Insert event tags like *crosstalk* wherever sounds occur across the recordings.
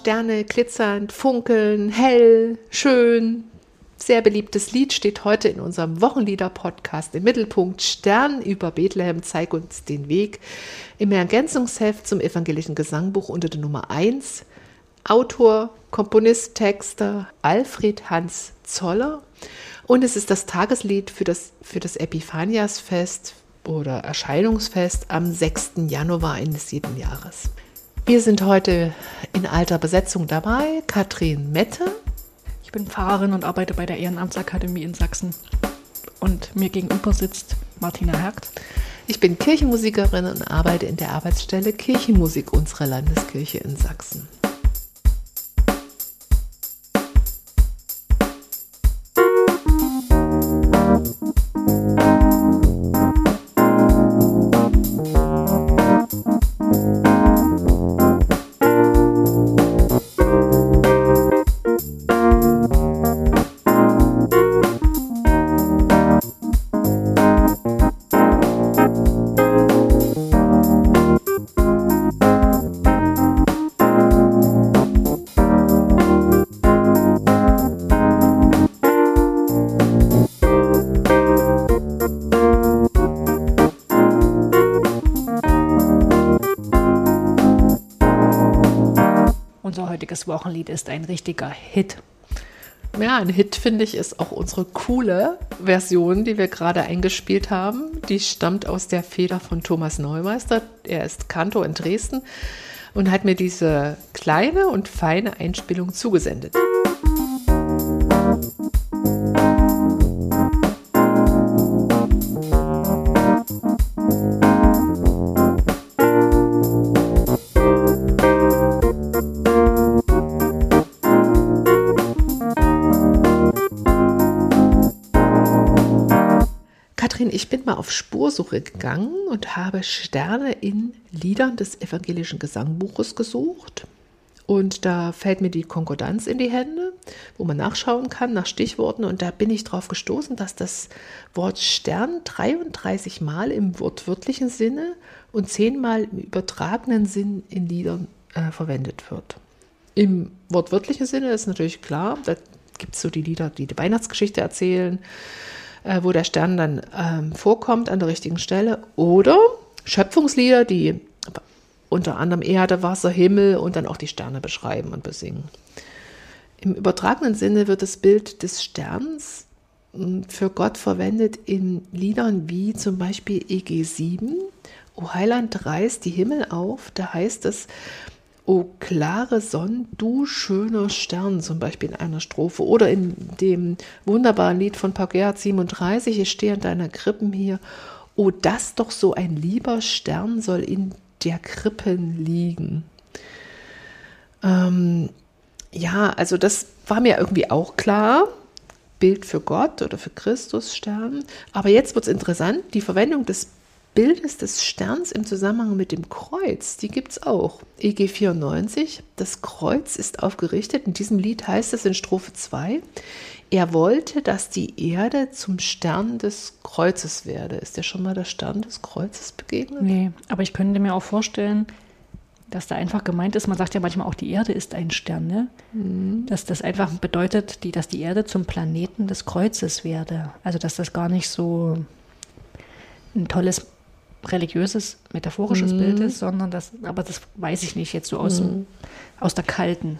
Sterne glitzernd, funkeln, hell, schön. Sehr beliebtes Lied steht heute in unserem Wochenlieder-Podcast im Mittelpunkt. Stern über Bethlehem, zeig uns den Weg. Im Ergänzungsheft zum evangelischen Gesangbuch unter der Nummer 1. Autor, Komponist, Texter Alfred Hans Zoller. Und es ist das Tageslied für das, für das Epiphaniasfest oder Erscheinungsfest am 6. Januar eines jeden Jahres. Wir sind heute in alter Besetzung dabei. Katrin Mette. Ich bin Pfarrerin und arbeite bei der Ehrenamtsakademie in Sachsen. Und mir gegenüber sitzt Martina Hergt. Ich bin Kirchenmusikerin und arbeite in der Arbeitsstelle Kirchenmusik unserer Landeskirche in Sachsen. Heutiges Wochenlied ist ein richtiger Hit. Ja, ein Hit finde ich ist auch unsere coole Version, die wir gerade eingespielt haben. Die stammt aus der Feder von Thomas Neumeister. Er ist Kantor in Dresden und hat mir diese kleine und feine Einspielung zugesendet. Mal auf Spursuche gegangen und habe Sterne in Liedern des evangelischen Gesangbuches gesucht. Und da fällt mir die Konkordanz in die Hände, wo man nachschauen kann nach Stichworten. Und da bin ich darauf gestoßen, dass das Wort Stern 33 Mal im wortwörtlichen Sinne und 10 Mal im übertragenen Sinn in Liedern äh, verwendet wird. Im wortwörtlichen Sinne ist natürlich klar, da gibt es so die Lieder, die die Weihnachtsgeschichte erzählen äh, wo der Stern dann ähm, vorkommt an der richtigen Stelle. Oder Schöpfungslieder, die unter anderem Erde, Wasser, Himmel und dann auch die Sterne beschreiben und besingen. Im übertragenen Sinne wird das Bild des Sterns hm, für Gott verwendet in Liedern wie zum Beispiel EG 7. O Heiland reißt die Himmel auf. Da heißt es, O klare Sonne, du schöner Stern, zum Beispiel in einer Strophe. Oder in dem wunderbaren Lied von Paugert 37, ich stehe an deiner Krippen hier. O, dass doch so ein lieber Stern soll in der Krippen liegen. Ähm, ja, also das war mir irgendwie auch klar. Bild für Gott oder für Christus Stern. Aber jetzt wird es interessant, die Verwendung des Bildes des Sterns im Zusammenhang mit dem Kreuz, die gibt es auch. EG 94, das Kreuz ist aufgerichtet. In diesem Lied heißt es in Strophe 2, er wollte, dass die Erde zum Stern des Kreuzes werde. Ist dir schon mal der Stern des Kreuzes begegnet? Nee, aber ich könnte mir auch vorstellen, dass da einfach gemeint ist, man sagt ja manchmal auch, die Erde ist ein Stern, ne? Mhm. Dass das einfach bedeutet, die, dass die Erde zum Planeten des Kreuzes werde. Also dass das gar nicht so ein tolles religiöses, metaphorisches mhm. Bild ist, sondern das, aber das weiß ich nicht jetzt so aus, mhm. aus der kalten.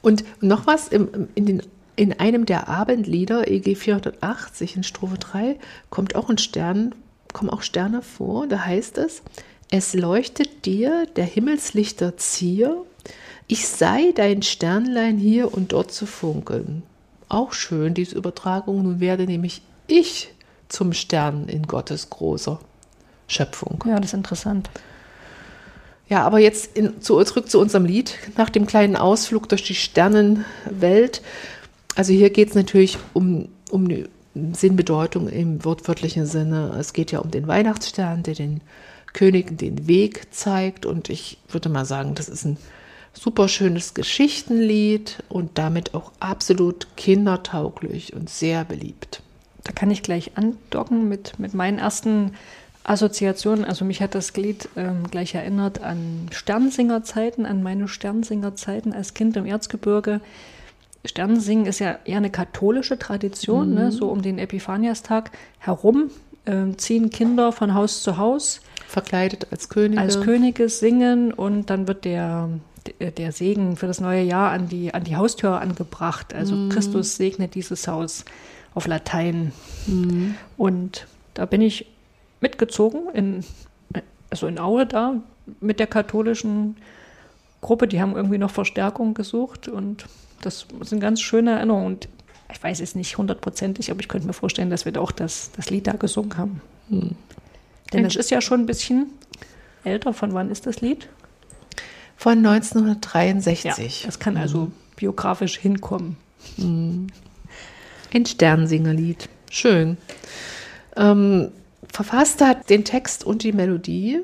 Und noch was, im, in, den, in einem der Abendlieder, EG 480 in Strophe 3, kommt auch ein Stern, kommen auch Sterne vor, da heißt es, es leuchtet dir der Himmelslichter Zier, ich sei dein Sternlein hier und dort zu funkeln. Auch schön, diese Übertragung, nun werde nämlich ich zum Stern in Gottes großer Schöpfung. Ja, das ist interessant. Ja, aber jetzt in, zu, zurück zu unserem Lied, nach dem kleinen Ausflug durch die Sternenwelt. Also hier geht es natürlich um, um eine Sinnbedeutung im wortwörtlichen Sinne. Es geht ja um den Weihnachtsstern, der den Königen den Weg zeigt. Und ich würde mal sagen, das ist ein super schönes Geschichtenlied und damit auch absolut kindertauglich und sehr beliebt. Da kann ich gleich andocken mit, mit meinen ersten Assoziation, also mich hat das Lied ähm, gleich erinnert an Sternsingerzeiten, an meine Sternsingerzeiten als Kind im Erzgebirge. Sternensingen ist ja eher eine katholische Tradition, mhm. ne? so um den Epiphaniastag herum äh, ziehen Kinder von Haus zu Haus. Verkleidet als Könige. Als Könige singen und dann wird der, der Segen für das neue Jahr an die, an die Haustür angebracht. Also mhm. Christus segnet dieses Haus auf Latein. Mhm. Und da bin ich mitgezogen, in, also in Aue da, mit der katholischen Gruppe. Die haben irgendwie noch Verstärkung gesucht und das sind ganz schöne Erinnerungen. Und ich weiß es nicht hundertprozentig, aber ich könnte mir vorstellen, dass wir da auch das, das Lied da gesungen haben. Hm. Denn es ist ja schon ein bisschen älter. Von wann ist das Lied? Von 1963. Ja, das kann also mhm. biografisch hinkommen. Mhm. Ein Sternsingerlied. Schön. Ähm, verfasst hat den Text und die Melodie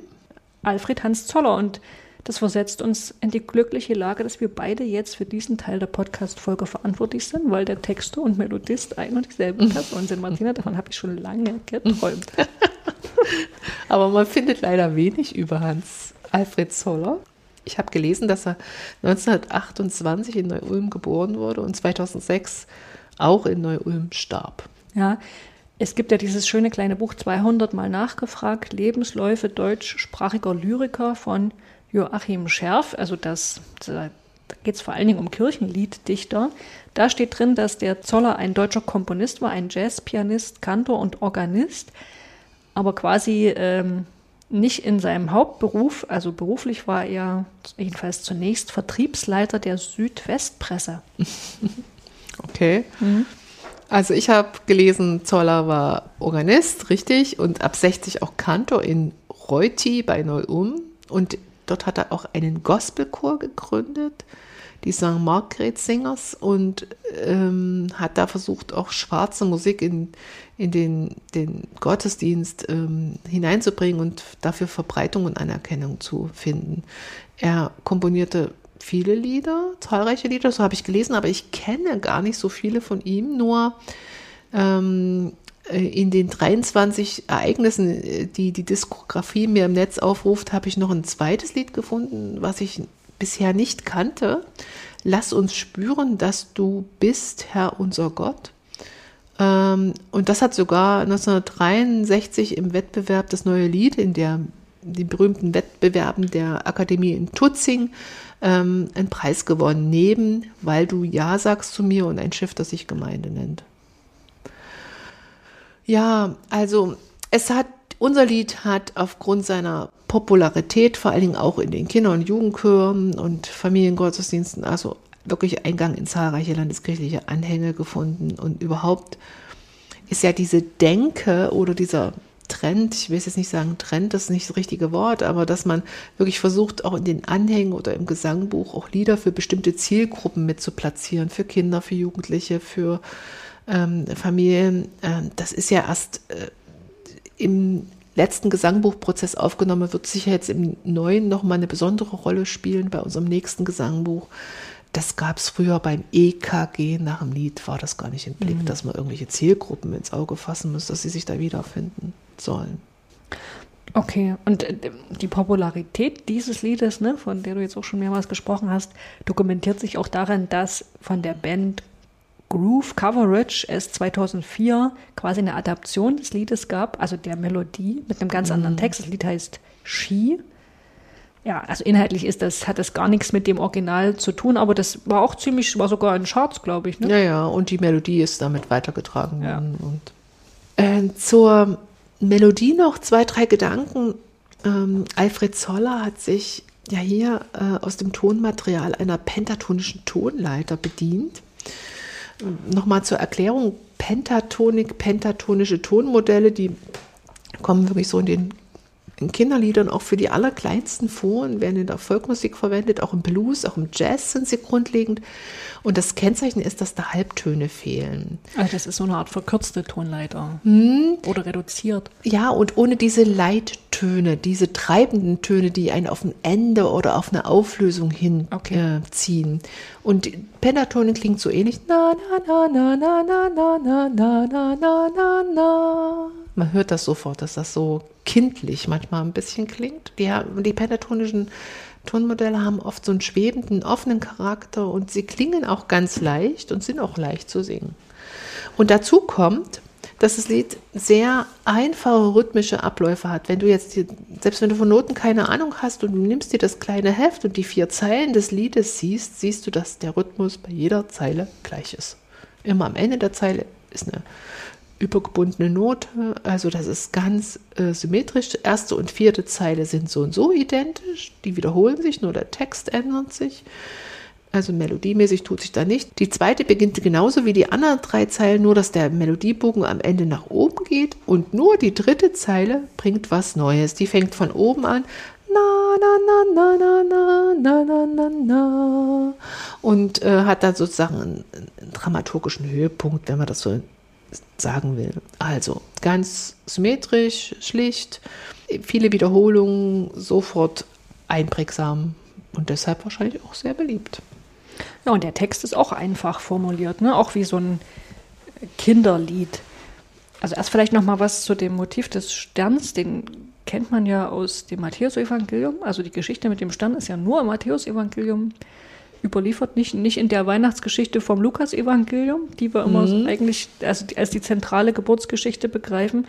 Alfred Hans Zoller und das versetzt uns in die glückliche Lage, dass wir beide jetzt für diesen Teil der Podcast-Folge verantwortlich sind, weil der Texter und Melodist ein und dieselbe *laughs* Person sind. Martina, davon habe ich schon lange geträumt. *laughs* Aber man findet leider wenig über Hans Alfred Zoller. Ich habe gelesen, dass er 1928 in Neu-Ulm geboren wurde und 2006 auch in Neu-Ulm starb. Ja, es gibt ja dieses schöne kleine Buch 200 Mal nachgefragt, Lebensläufe deutschsprachiger Lyriker von Joachim Scherf, also das, da geht es vor allen Dingen um Kirchenlieddichter. Da steht drin, dass der Zoller ein deutscher Komponist war, ein Jazzpianist, Kantor und Organist, aber quasi ähm, nicht in seinem Hauptberuf, also beruflich war er jedenfalls zunächst Vertriebsleiter der Südwestpresse. *laughs* Okay. Mhm. Also ich habe gelesen, Zoller war Organist, richtig, und ab 60 auch Kantor in Reuti bei Neu-Ulm. Und dort hat er auch einen Gospelchor gegründet, die St. Margret Singers, und ähm, hat da versucht, auch schwarze Musik in, in den, den Gottesdienst ähm, hineinzubringen und dafür Verbreitung und Anerkennung zu finden. Er komponierte viele Lieder, zahlreiche Lieder, so habe ich gelesen, aber ich kenne gar nicht so viele von ihm, nur ähm, äh, in den 23 Ereignissen, äh, die die Diskografie mir im Netz aufruft, habe ich noch ein zweites Lied gefunden, was ich bisher nicht kannte. Lass uns spüren, dass du bist, Herr unser Gott. Ähm, und das hat sogar 1963 im Wettbewerb das neue Lied in der den berühmten Wettbewerben der Akademie in Tutzing ähm, einen Preis gewonnen, neben Weil du Ja sagst zu mir und ein Schiff, das sich Gemeinde nennt. Ja, also es hat, unser Lied hat aufgrund seiner Popularität, vor allen Dingen auch in den Kinder- und Jugendchören und Familiengottesdiensten, also wirklich Eingang in zahlreiche landeskirchliche Anhänge gefunden und überhaupt ist ja diese Denke oder dieser Trend, ich will jetzt nicht sagen Trend, das ist nicht das richtige Wort, aber dass man wirklich versucht, auch in den Anhängen oder im Gesangbuch auch Lieder für bestimmte Zielgruppen mit zu platzieren, für Kinder, für Jugendliche, für ähm, Familien. Ähm, das ist ja erst äh, im letzten Gesangbuchprozess aufgenommen, wird sicher jetzt im neuen nochmal eine besondere Rolle spielen bei unserem nächsten Gesangbuch. Das gab es früher beim EKG nach dem Lied, war das gar nicht im Blick, mhm. dass man irgendwelche Zielgruppen ins Auge fassen muss, dass sie sich da wiederfinden sollen. Okay, und äh, die Popularität dieses Liedes, ne, von der du jetzt auch schon mehrmals gesprochen hast, dokumentiert sich auch darin, dass von der Band Groove Coverage es 2004 quasi eine Adaption des Liedes gab, also der Melodie mit einem ganz mhm. anderen Text. Das Lied heißt She. Ja, also inhaltlich ist das, hat das gar nichts mit dem Original zu tun, aber das war auch ziemlich, war sogar in Charts, glaube ich. Ne? Ja, ja, und die Melodie ist damit weitergetragen worden. Ja. Und äh, zur Melodie noch zwei, drei Gedanken. Ähm, Alfred Zoller hat sich ja hier äh, aus dem Tonmaterial einer pentatonischen Tonleiter bedient. Nochmal zur Erklärung, Pentatonik, pentatonische Tonmodelle, die kommen wirklich so in den in Kinderliedern auch für die allerkleinsten vor und werden in der Volkmusik verwendet, auch im Blues, auch im Jazz sind sie grundlegend. Und das Kennzeichen ist, dass da Halbtöne fehlen. Also das ist so eine Art verkürzte Tonleiter hm. oder reduziert. Ja, und ohne diese Leittöne. Diese treibenden Töne, die einen auf ein Ende oder auf eine Auflösung hinziehen. Okay. Äh. Und die Pentatone klingt so ähnlich. Na, na, na, na, na, na, na, na, na, na, na, na. Man hört das sofort, dass das so kindlich manchmal ein bisschen klingt. Die, die pentatonischen Tonmodelle haben oft so einen schwebenden, offenen Charakter und sie klingen auch ganz leicht und sind auch leicht zu singen. Und dazu kommt, dass das Lied sehr einfache rhythmische Abläufe hat. Wenn du jetzt, die, selbst wenn du von Noten keine Ahnung hast und du nimmst dir das kleine Heft und die vier Zeilen des Liedes siehst, siehst du, dass der Rhythmus bei jeder Zeile gleich ist. Immer am Ende der Zeile ist eine übergebundene Note, also das ist ganz äh, symmetrisch. Erste und vierte Zeile sind so und so identisch, die wiederholen sich, nur der Text ändert sich. Also melodiemäßig tut sich da nicht. Die zweite beginnt genauso wie die anderen drei Zeilen, nur dass der Melodiebogen am Ende nach oben geht und nur die dritte Zeile bringt was Neues. Die fängt von oben an. Na, na, na, na, na, na, na, na, na. Und äh, hat dann sozusagen einen, einen dramaturgischen Höhepunkt, wenn man das so sagen will. Also ganz symmetrisch, schlicht, viele Wiederholungen, sofort einprägsam und deshalb wahrscheinlich auch sehr beliebt. Ja, und der Text ist auch einfach formuliert, ne? auch wie so ein Kinderlied. Also erst vielleicht noch mal was zu dem Motiv des Sterns, den kennt man ja aus dem Matthäusevangelium. Also die Geschichte mit dem Stern ist ja nur im Matthäusevangelium überliefert, nicht, nicht in der Weihnachtsgeschichte vom Lukasevangelium, die wir immer so eigentlich also als die zentrale Geburtsgeschichte begreifen.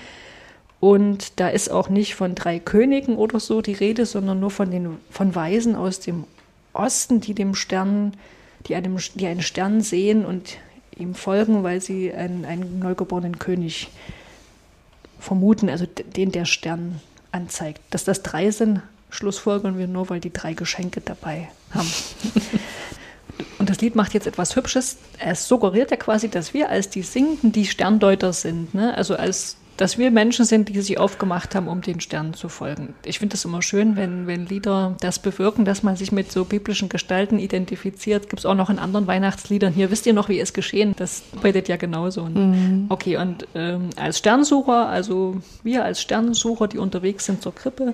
Und da ist auch nicht von drei Königen oder so die Rede, sondern nur von den von Weisen aus dem Osten, die dem Stern, die einem, die einen Stern sehen und ihm folgen, weil sie einen, einen neugeborenen König vermuten, also den der Stern anzeigt. Dass das drei sind, schlussfolgern wir nur, weil die drei Geschenke dabei haben. Und das Lied macht jetzt etwas Hübsches. Es suggeriert ja quasi, dass wir als die Singenden die Sterndeuter sind. Ne? Also als dass wir Menschen sind, die sich aufgemacht haben, um den Sternen zu folgen. Ich finde es immer schön, wenn, wenn Lieder das bewirken, dass man sich mit so biblischen Gestalten identifiziert. Gibt es auch noch in anderen Weihnachtsliedern. Hier wisst ihr noch, wie es geschehen. Das arbeitet ja genauso. Ne? Okay, und ähm, als Sternsucher, also wir als Sternsucher, die unterwegs sind zur Krippe,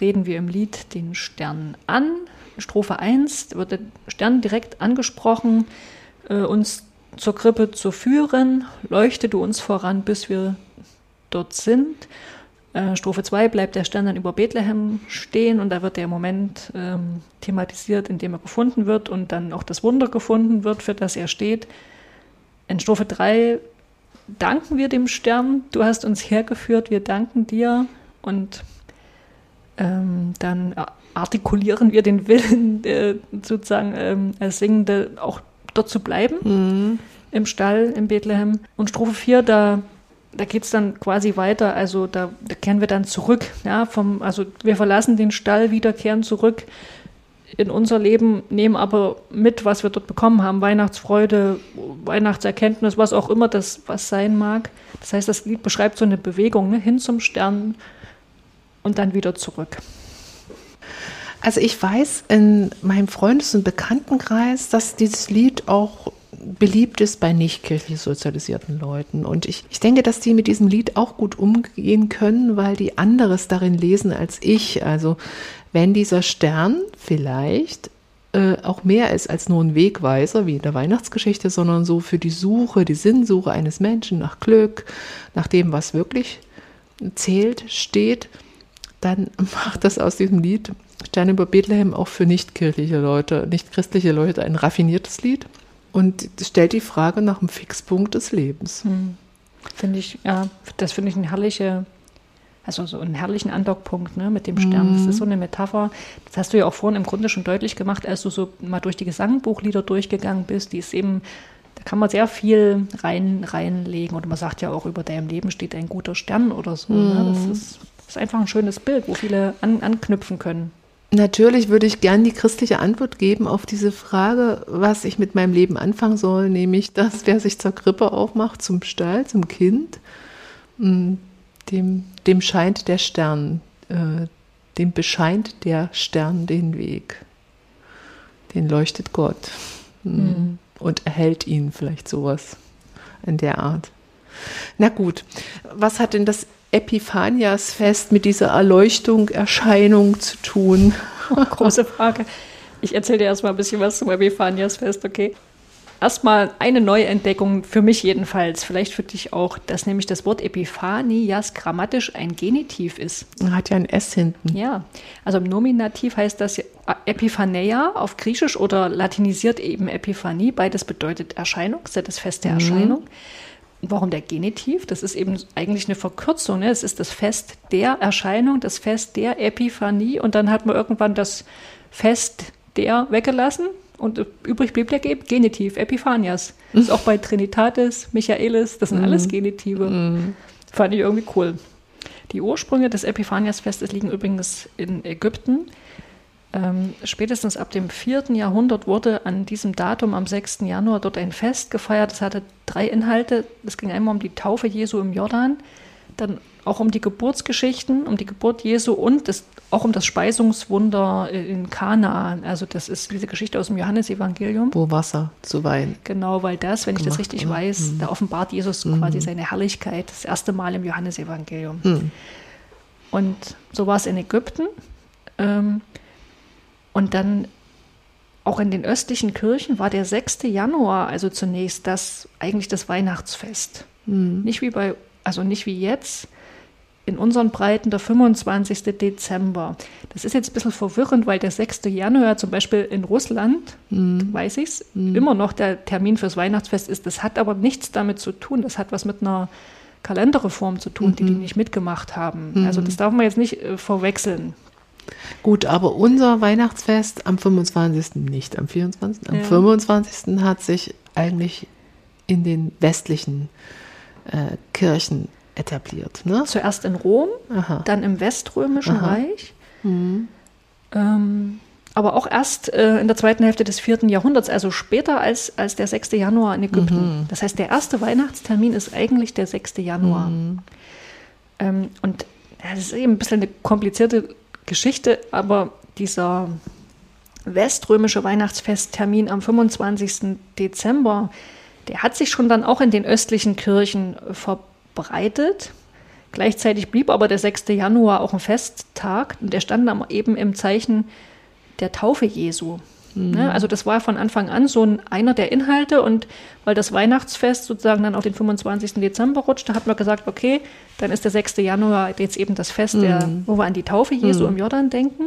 reden wir im Lied den Stern an. Strophe 1 wird der Stern direkt angesprochen, äh, uns zur Krippe zu führen. Leuchte du uns voran, bis wir dort sind. Äh, Strophe 2 bleibt der Stern dann über Bethlehem stehen und da wird der Moment ähm, thematisiert, in dem er gefunden wird und dann auch das Wunder gefunden wird, für das er steht. In Strophe 3 danken wir dem Stern, du hast uns hergeführt, wir danken dir und ähm, dann artikulieren wir den Willen, äh, sozusagen ähm, als Singende auch dort zu bleiben, im Stall in Bethlehem. Und Strophe 4, da, da geht es dann quasi weiter, also da, da kehren wir dann zurück, ja, vom, also wir verlassen den Stall wieder, kehren zurück in unser Leben, nehmen aber mit, was wir dort bekommen haben, Weihnachtsfreude, Weihnachtserkenntnis, was auch immer das was sein mag. Das heißt, das Lied beschreibt so eine Bewegung ne, hin zum Stern und dann wieder zurück. Also ich weiß in meinem Freundes- und Bekanntenkreis, dass dieses Lied auch beliebt ist bei nicht kirchlich sozialisierten Leuten. Und ich, ich denke, dass die mit diesem Lied auch gut umgehen können, weil die anderes darin lesen als ich. Also wenn dieser Stern vielleicht äh, auch mehr ist als nur ein Wegweiser wie in der Weihnachtsgeschichte, sondern so für die Suche, die Sinnsuche eines Menschen nach Glück, nach dem, was wirklich zählt, steht, dann *laughs* macht das aus diesem Lied Stern über Bethlehem auch für nicht-kirchliche Leute, nicht-christliche Leute ein raffiniertes Lied und stellt die Frage nach dem Fixpunkt des Lebens. Finde ich, ja, das finde ich eine herrliche, also so einen herrlichen Andockpunkt ne, mit dem Stern. Das ist so eine Metapher. Das hast du ja auch vorhin im Grunde schon deutlich gemacht, als du so mal durch die Gesangbuchlieder durchgegangen bist. Die ist eben, da kann man sehr viel rein, reinlegen. Und man sagt ja auch, über deinem Leben steht ein guter Stern oder so. Ne? Das, ist, das ist einfach ein schönes Bild, wo viele an, anknüpfen können. Natürlich würde ich gern die christliche Antwort geben auf diese Frage, was ich mit meinem Leben anfangen soll, nämlich, dass wer sich zur Krippe aufmacht, zum Stall, zum Kind, mh, dem, dem scheint der Stern, äh, dem bescheint der Stern den Weg. Den leuchtet Gott mh, und erhält ihn vielleicht sowas in der Art. Na gut, was hat denn das Epiphaniasfest mit dieser Erleuchtung, Erscheinung zu tun? *laughs* Große Frage. Ich erzähle dir erstmal ein bisschen was zum Epiphaniasfest, okay? Erstmal eine Neuentdeckung, für mich jedenfalls, vielleicht für dich auch, dass nämlich das Wort Epiphanias grammatisch ein Genitiv ist. Hat ja ein S hinten. Ja, also im Nominativ heißt das Epiphaneia auf Griechisch oder latinisiert eben Epiphanie. Beides bedeutet Erscheinung, das ist das Fest der mhm. Warum der Genitiv? Das ist eben eigentlich eine Verkürzung. Ne? Es ist das Fest der Erscheinung, das Fest der Epiphanie und dann hat man irgendwann das Fest der weggelassen und übrig blieb der Genitiv, Epiphanias. Das *laughs* ist auch bei Trinitatis, Michaelis, das sind alles mhm. Genitive. Mm. Fand ich irgendwie cool. Die Ursprünge des Epiphaniasfestes liegen übrigens in Ägypten. Ähm, spätestens ab dem 4. Jahrhundert wurde an diesem Datum, am 6. Januar, dort ein Fest gefeiert. Das hatte drei Inhalte. Es ging einmal um die Taufe Jesu im Jordan, dann auch um die Geburtsgeschichten, um die Geburt Jesu und das, auch um das Speisungswunder in Kanaan. Also das ist diese Geschichte aus dem Johannesevangelium. Wo Wasser zu Wein. Genau, weil das, wenn ich das richtig oder? weiß, mhm. da offenbart Jesus mhm. quasi seine Herrlichkeit das erste Mal im Johannesevangelium. Mhm. Und so war es in Ägypten. Ähm, und dann auch in den östlichen Kirchen war der 6. Januar, also zunächst das eigentlich das Weihnachtsfest. Mhm. Nicht wie bei, also nicht wie jetzt, in unseren Breiten der 25. Dezember. Das ist jetzt ein bisschen verwirrend, weil der 6. Januar zum Beispiel in Russland, mm. weiß ich es, mm. immer noch der Termin fürs Weihnachtsfest ist. Das hat aber nichts damit zu tun. Das hat was mit einer Kalenderreform zu tun, mm die die mhm. nicht mitgemacht haben. -hmm. Also das darf man jetzt nicht äh, verwechseln. Gut, aber unser Weihnachtsfest am 25. nicht, am 24. Am ja. 25. hat sich eigentlich in den westlichen äh, Kirchen etabliert. Ne? Zuerst in Rom, Aha. dann im Weströmischen Aha. Reich. Mhm. Ähm, aber auch erst äh, in der zweiten Hälfte des vierten Jahrhunderts, also später als, als der 6. Januar in Ägypten. Mhm. Das heißt, der erste Weihnachtstermin ist eigentlich der 6. Januar. Mhm. Ähm, und das ist eben ein bisschen eine komplizierte Geschichte, aber dieser weströmische Weihnachtsfesttermin am 25. Dezember, der hat sich schon dann auch in den östlichen Kirchen verbreitet. Gleichzeitig blieb aber der 6. Januar auch ein Festtag und der stand dann eben im Zeichen der Taufe Jesu. Mhm. Ne? Also das war von Anfang an so ein, einer der Inhalte und weil das Weihnachtsfest sozusagen dann auf den 25. Dezember rutschte, hat man gesagt, okay, dann ist der 6. Januar jetzt eben das Fest, mhm. der, wo wir an die Taufe Jesu mhm. im Jordan denken.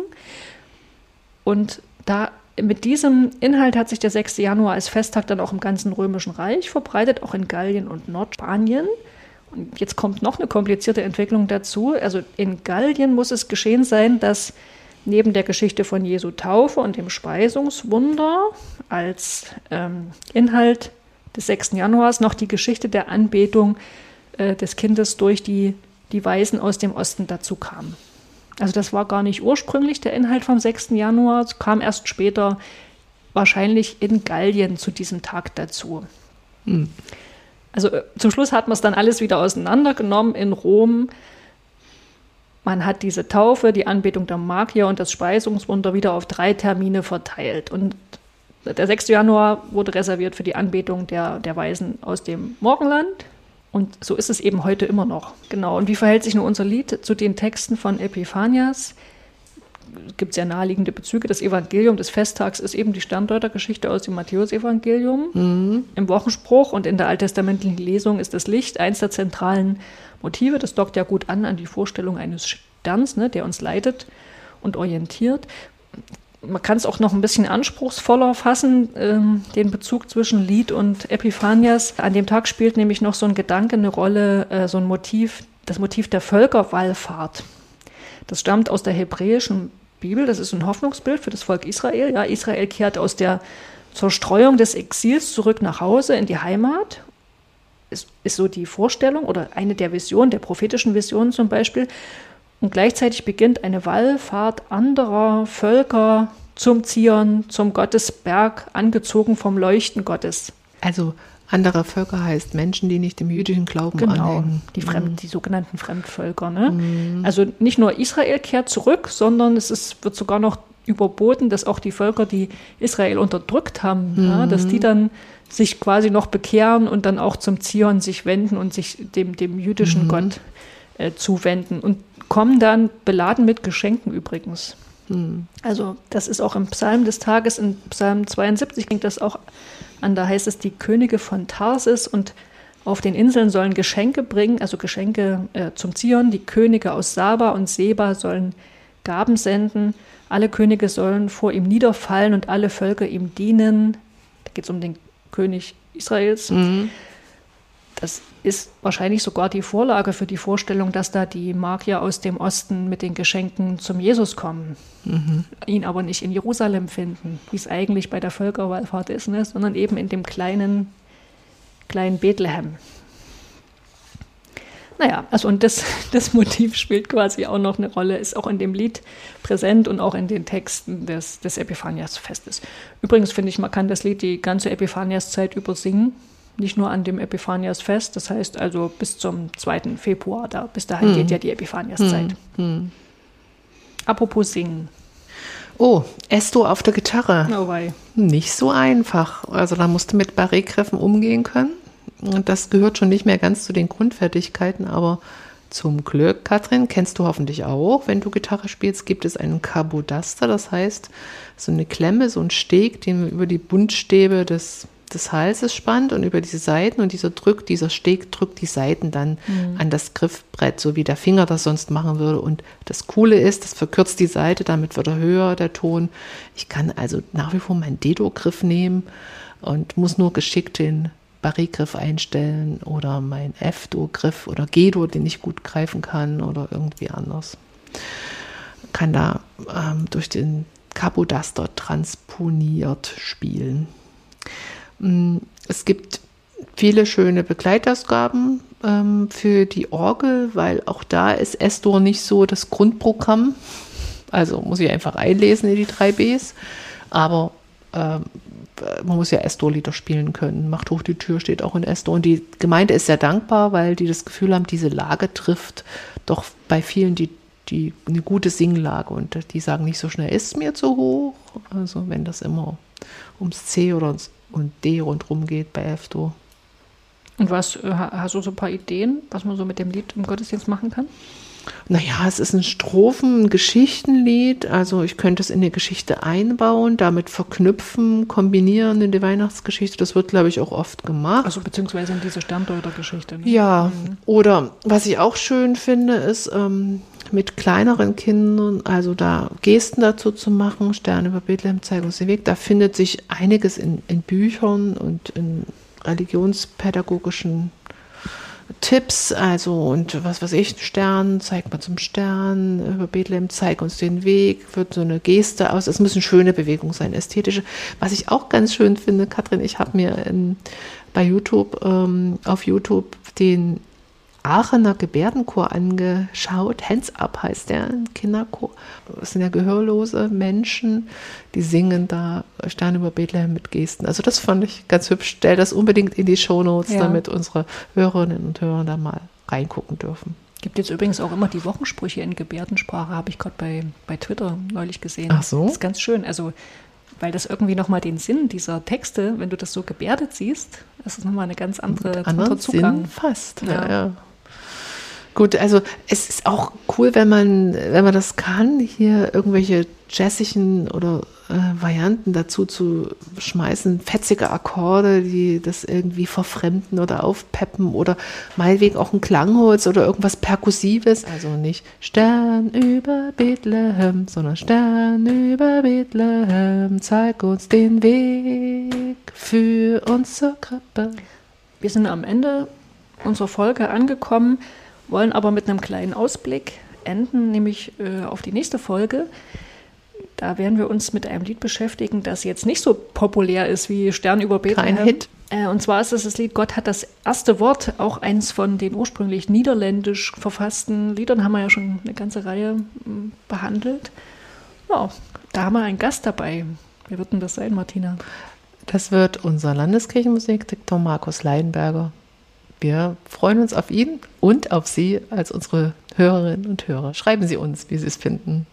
Und da mit diesem Inhalt hat sich der 6. Januar als Festtag dann auch im ganzen Römischen Reich verbreitet, auch in Gallien und Nordspanien. Und jetzt kommt noch eine komplizierte Entwicklung dazu. Also in Gallien muss es geschehen sein, dass neben der Geschichte von Jesu Taufe und dem Speisungswunder als ähm, Inhalt des 6. Januars noch die Geschichte der Anbetung äh, des Kindes durch die, die Weisen aus dem Osten dazu kam. Also das war gar nicht ursprünglich der Inhalt vom 6. Januar, es kam erst später wahrscheinlich in Gallien zu diesem Tag dazu. Hm. Also äh, zum Schluss hat man es dann alles wieder auseinandergenommen in Rom. Man hat diese Taufe, die Anbetung der Magier und das Speisungswunder wieder auf drei Termine verteilt. Und der 6. Januar wurde reserviert für die Anbetung der, der Weisen aus dem Morgenland. Und so ist es eben heute immer noch. Genau. Und wie verhält sich nun unser Lied zu den Texten von Epiphanias? gibt sehr naheliegende Bezüge. Das Evangelium des Festtags ist eben die Sterndeutergeschichte aus dem Matthäusevangelium. Mhm. Im Wochenspruch und in der alttestamentlichen Lesung ist das Licht eins der zentralen Motive. Das dockt ja gut an an die Vorstellung eines Sterns, ne, der uns leitet und orientiert. Man kann es auch noch ein bisschen anspruchsvoller fassen, ähm, den Bezug zwischen Lied und Epiphanias. An dem Tag spielt nämlich noch so ein Gedanke eine Rolle, äh, so ein Motiv, das Motiv der Völkerwallfahrt. Das stammt aus der hebräischen Bibel, das ist ein Hoffnungsbild für das Volk Israel. Ja, Israel kehrt aus der Zerstreuung des Exils zurück nach Hause in die Heimat. Ist, ist so die Vorstellung oder eine der Visionen, der prophetischen Visionen zum Beispiel. Und gleichzeitig beginnt eine Wallfahrt anderer Völker zum Zion, zum Gottesberg, angezogen vom Leuchten Gottes. Also andere Völker heißt Menschen, die nicht dem jüdischen Glauben genau, anhängen. Die, Fremd, mhm. die sogenannten Fremdvölker. Ne? Mhm. Also nicht nur Israel kehrt zurück, sondern es ist, wird sogar noch überboten, dass auch die Völker, die Israel unterdrückt haben, mhm. ja, dass die dann sich quasi noch bekehren und dann auch zum Zion sich wenden und sich dem, dem jüdischen mhm. Gott äh, zuwenden und kommen dann beladen mit Geschenken übrigens. Hm. Also das ist auch im Psalm des Tages, in Psalm 72 klingt das auch an, da heißt es, die Könige von Tarsis und auf den Inseln sollen Geschenke bringen, also Geschenke äh, zum Zion. Die Könige aus Saba und Seba sollen Gaben senden. Alle Könige sollen vor ihm niederfallen und alle Völker ihm dienen. Da geht es um den König Israels. Mhm. Das ist wahrscheinlich sogar die Vorlage für die Vorstellung, dass da die Magier aus dem Osten mit den Geschenken zum Jesus kommen, mhm. ihn aber nicht in Jerusalem finden, wie es eigentlich bei der Völkerwallfahrt ist, ne? sondern eben in dem kleinen, kleinen Bethlehem. Naja, also und das, *laughs* das Motiv spielt quasi auch noch eine Rolle, ist auch in dem Lied präsent und auch in den Texten des, des Epiphanias-Festes. Übrigens finde ich, man kann das Lied die ganze Epiphanias-Zeit übersingen nicht nur an dem Epiphanias-Fest, das heißt also bis zum 2. Februar, da, bis dahin hm. geht ja die Epiphanias-Zeit. Hm. hm. Apropos Singen. Oh, Esto auf der Gitarre. Oh wei. Nicht so einfach. Also da musst du mit Barré-Griffen umgehen können. Das gehört schon nicht mehr ganz zu den Grundfertigkeiten, aber zum Glück, Katrin, kennst du hoffentlich auch, wenn du Gitarre spielst, gibt es einen Carbodaster, das heißt so eine Klemme, so ein Steg, den man über die Buntstäbe des des Halses spannt und über die Seiten und dieser drückt, dieser Steg drückt die Seiten dann mhm. an das Griffbrett, so wie der Finger das sonst machen würde. Und das Coole ist, das verkürzt die Seite, damit wird er höher, der Ton. Ich kann also nach wie vor meinen Dedo-Griff nehmen und muss nur geschickt den Barré-Griff einstellen oder mein F-Do-Griff oder G-Do, den ich gut greifen kann oder irgendwie anders. Kann da ähm, durch den Capodaster transponiert spielen. Mm, es gibt viele schöne Begleitausgaben ähm, für die Orgel, weil auch da ist Estor nicht so das Grundprogramm. Also muss ich einfach einlesen in die drei Bs. Aber ähm, man muss ja Estor-Lieder spielen können. Macht hoch die Tür steht auch in Estor. Und die Gemeinde ist sehr dankbar, weil die das Gefühl haben, diese Lage trifft doch bei vielen die, die eine gute Singlage. Und die sagen nicht so schnell, ist mir zu hoch. Also wenn das immer ums C oder ums und D rundherum geht bei F-Dur. Und was, äh, hast du so ein paar Ideen, was man so mit dem Lied im Gottesdienst machen kann? Naja, es ist ein Strophen, ein Geschichtenlied. Also ich könnte es in eine Geschichte einbauen, damit verknüpfen, kombinieren in die Weihnachtsgeschichte. Das wird, glaube ich, auch oft gemacht. Also beziehungsweise in diese Sterndeuter-Geschichte. Ne? Ja, mhm. oder was ich auch schön finde, ist ähm, mit kleineren Kindern, also da Gesten dazu zu machen, Sterne über Bethlehem, zeig uns den Weg. Da findet sich einiges in, in Büchern und in religionspädagogischen Tipps, also und was weiß ich, Stern, zeig mal zum Stern, über Bethlehem, zeig uns den Weg, wird so eine Geste aus. Es müssen schöne Bewegungen sein, ästhetische. Was ich auch ganz schön finde, Katrin, ich habe mir in, bei YouTube, ähm, auf YouTube den Aachener Gebärdenchor angeschaut. Hands Up heißt der, ein Kinderchor. Das sind ja gehörlose Menschen, die singen da Stern über Bethlehem mit Gesten. Also das fand ich ganz hübsch. Stell das unbedingt in die Shownotes, ja. damit unsere Hörerinnen und Hörer da mal reingucken dürfen. Gibt jetzt übrigens auch immer die Wochensprüche in Gebärdensprache, habe ich gerade bei, bei Twitter neulich gesehen. Ach so. Das ist ganz schön. Also weil das irgendwie nochmal den Sinn dieser Texte, wenn du das so gebärdet siehst, das ist nochmal eine ganz andere, anderer Zugang. Sinn fast, ja. ja. ja. Gut, also es ist auch cool, wenn man, wenn man das kann, hier irgendwelche jazzigen oder äh, Varianten dazu zu schmeißen, fetzige Akkorde, die das irgendwie verfremden oder aufpeppen oder meinetwegen auch ein Klangholz oder irgendwas Perkussives. Also nicht Stern über Bethlehem, sondern Stern über Bethlehem, zeig uns den Weg für uns zur Krippe. Wir sind am Ende unserer Folge angekommen wollen aber mit einem kleinen Ausblick enden, nämlich äh, auf die nächste Folge. Da werden wir uns mit einem Lied beschäftigen, das jetzt nicht so populär ist wie Stern über Bethlehem. Kein Hit. Äh, und zwar ist es das Lied Gott hat das erste Wort, auch eins von den ursprünglich niederländisch verfassten Liedern, haben wir ja schon eine ganze Reihe behandelt. Ja, da haben wir einen Gast dabei. Wer wird denn das sein, Martina? Das wird unser Landeskirchenmusikdiktor Markus Leidenberger. Wir freuen uns auf ihn und auf Sie als unsere Hörerinnen und Hörer. Schreiben Sie uns, wie Sie es finden.